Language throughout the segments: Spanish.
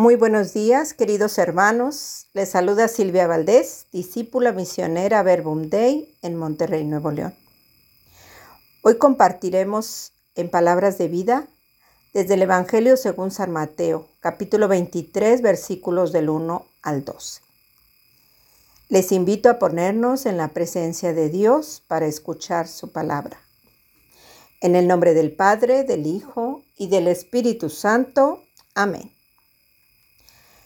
Muy buenos días, queridos hermanos. Les saluda Silvia Valdés, discípula misionera Verbum Dei en Monterrey, Nuevo León. Hoy compartiremos en palabras de vida desde el Evangelio según San Mateo, capítulo 23, versículos del 1 al 12. Les invito a ponernos en la presencia de Dios para escuchar su palabra. En el nombre del Padre, del Hijo y del Espíritu Santo. Amén.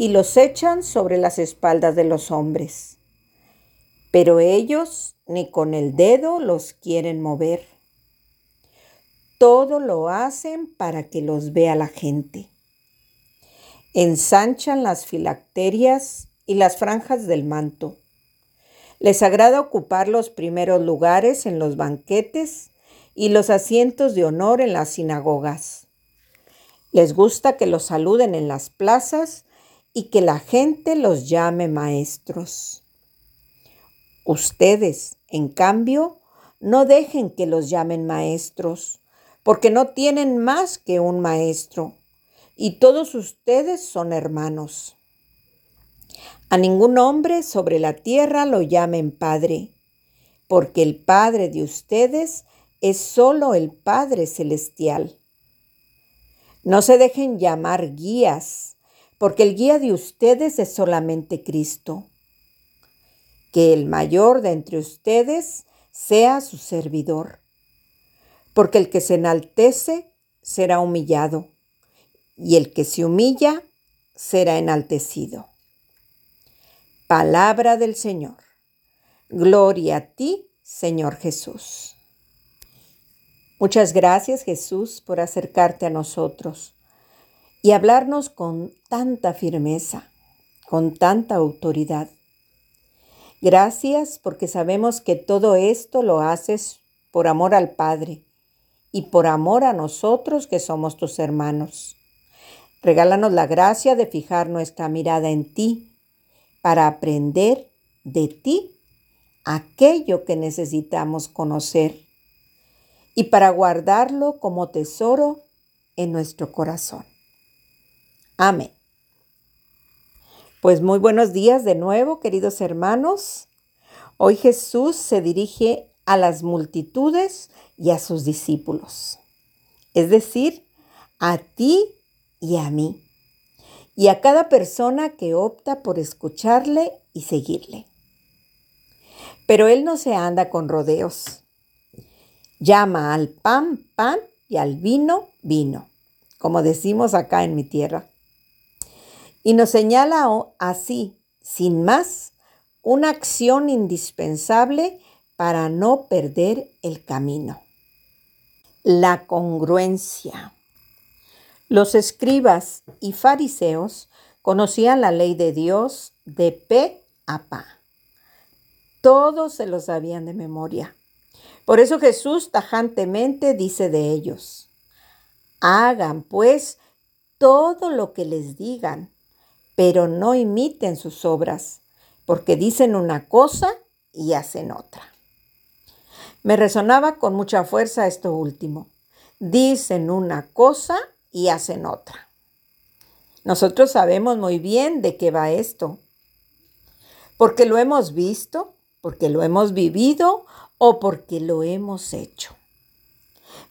y los echan sobre las espaldas de los hombres. Pero ellos ni con el dedo los quieren mover. Todo lo hacen para que los vea la gente. Ensanchan las filacterias y las franjas del manto. Les agrada ocupar los primeros lugares en los banquetes y los asientos de honor en las sinagogas. Les gusta que los saluden en las plazas y que la gente los llame maestros. Ustedes, en cambio, no dejen que los llamen maestros, porque no tienen más que un maestro, y todos ustedes son hermanos. A ningún hombre sobre la tierra lo llamen Padre, porque el Padre de ustedes es solo el Padre Celestial. No se dejen llamar guías, porque el guía de ustedes es solamente Cristo. Que el mayor de entre ustedes sea su servidor, porque el que se enaltece será humillado, y el que se humilla será enaltecido. Palabra del Señor. Gloria a ti, Señor Jesús. Muchas gracias, Jesús, por acercarte a nosotros y hablarnos con tanta firmeza, con tanta autoridad. Gracias porque sabemos que todo esto lo haces por amor al Padre y por amor a nosotros que somos tus hermanos. Regálanos la gracia de fijar nuestra mirada en ti para aprender de ti aquello que necesitamos conocer y para guardarlo como tesoro en nuestro corazón. Amén. Pues muy buenos días de nuevo, queridos hermanos. Hoy Jesús se dirige a las multitudes y a sus discípulos, es decir, a ti y a mí, y a cada persona que opta por escucharle y seguirle. Pero Él no se anda con rodeos. Llama al pan, pan y al vino, vino, como decimos acá en mi tierra y nos señala así, sin más, una acción indispensable para no perder el camino. La congruencia. Los escribas y fariseos conocían la ley de Dios de pe a pa. Todos se lo sabían de memoria. Por eso Jesús tajantemente dice de ellos, hagan pues todo lo que les digan pero no imiten sus obras, porque dicen una cosa y hacen otra. Me resonaba con mucha fuerza esto último. Dicen una cosa y hacen otra. Nosotros sabemos muy bien de qué va esto, porque lo hemos visto, porque lo hemos vivido o porque lo hemos hecho.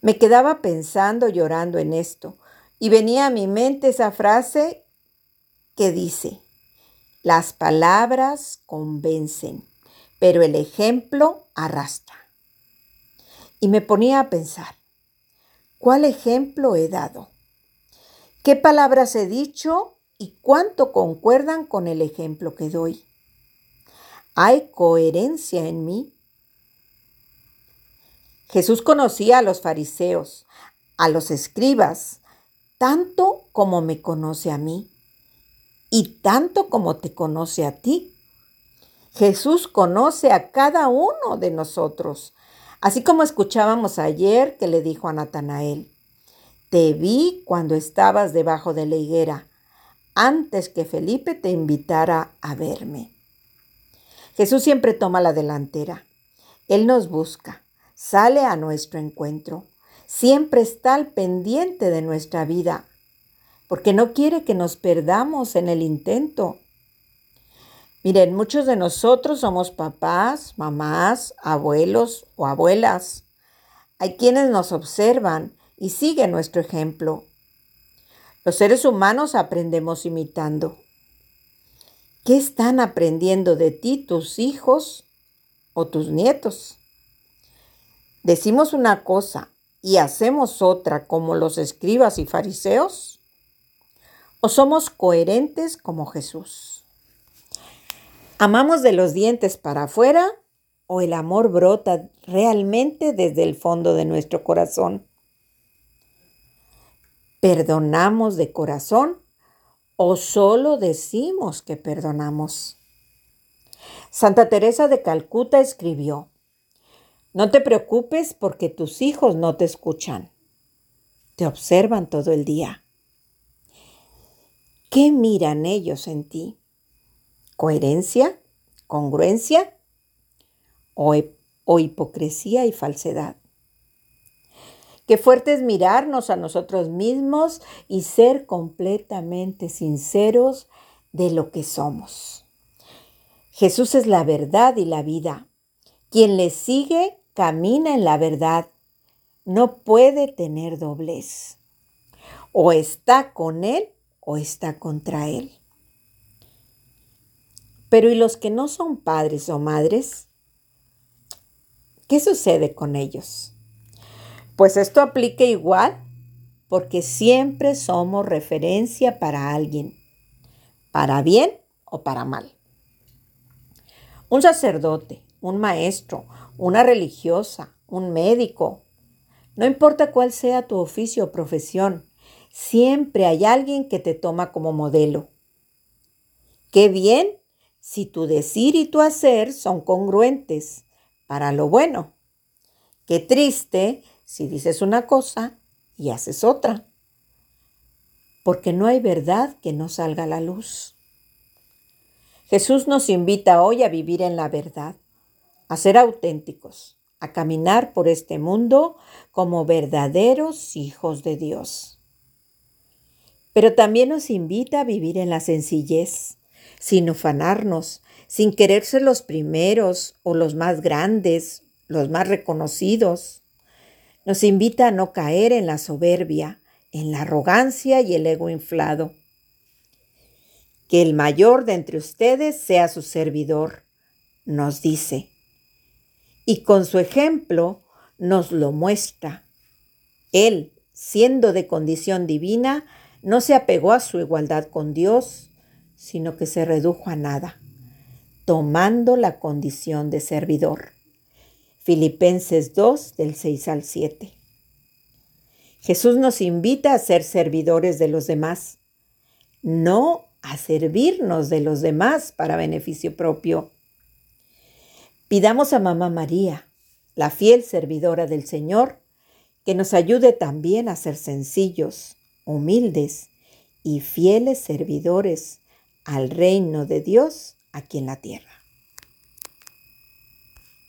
Me quedaba pensando, llorando en esto, y venía a mi mente esa frase que dice, las palabras convencen, pero el ejemplo arrastra. Y me ponía a pensar, ¿cuál ejemplo he dado? ¿Qué palabras he dicho y cuánto concuerdan con el ejemplo que doy? ¿Hay coherencia en mí? Jesús conocía a los fariseos, a los escribas, tanto como me conoce a mí y tanto como te conoce a ti. Jesús conoce a cada uno de nosotros, así como escuchábamos ayer que le dijo a Natanael, te vi cuando estabas debajo de la higuera, antes que Felipe te invitara a verme. Jesús siempre toma la delantera. Él nos busca, sale a nuestro encuentro, siempre está al pendiente de nuestra vida, porque no quiere que nos perdamos en el intento. Miren, muchos de nosotros somos papás, mamás, abuelos o abuelas. Hay quienes nos observan y siguen nuestro ejemplo. Los seres humanos aprendemos imitando. ¿Qué están aprendiendo de ti tus hijos o tus nietos? ¿Decimos una cosa y hacemos otra como los escribas y fariseos? ¿O somos coherentes como Jesús? ¿Amamos de los dientes para afuera o el amor brota realmente desde el fondo de nuestro corazón? ¿Perdonamos de corazón o solo decimos que perdonamos? Santa Teresa de Calcuta escribió, no te preocupes porque tus hijos no te escuchan, te observan todo el día. ¿Qué miran ellos en ti? coherencia, congruencia o, hipocresía y falsedad. Qué fuerte es mirarnos a nosotros mismos y ser completamente sinceros de lo que somos. Jesús es la verdad y la vida. Quien le sigue camina en la verdad. No puede tener doblez. O está con Él o está contra Él. Pero ¿y los que no son padres o madres? ¿Qué sucede con ellos? Pues esto aplica igual porque siempre somos referencia para alguien, para bien o para mal. Un sacerdote, un maestro, una religiosa, un médico, no importa cuál sea tu oficio o profesión, siempre hay alguien que te toma como modelo. Qué bien si tu decir y tu hacer son congruentes para lo bueno. Qué triste si dices una cosa y haces otra, porque no hay verdad que no salga a la luz. Jesús nos invita hoy a vivir en la verdad, a ser auténticos, a caminar por este mundo como verdaderos hijos de Dios. Pero también nos invita a vivir en la sencillez, sin ufanarnos, sin querer ser los primeros o los más grandes, los más reconocidos. Nos invita a no caer en la soberbia, en la arrogancia y el ego inflado. Que el mayor de entre ustedes sea su servidor, nos dice. Y con su ejemplo nos lo muestra. Él, siendo de condición divina, no se apegó a su igualdad con Dios, sino que se redujo a nada, tomando la condición de servidor. Filipenses 2 del 6 al 7. Jesús nos invita a ser servidores de los demás, no a servirnos de los demás para beneficio propio. Pidamos a Mamá María, la fiel servidora del Señor, que nos ayude también a ser sencillos, humildes y fieles servidores al reino de Dios aquí en la tierra.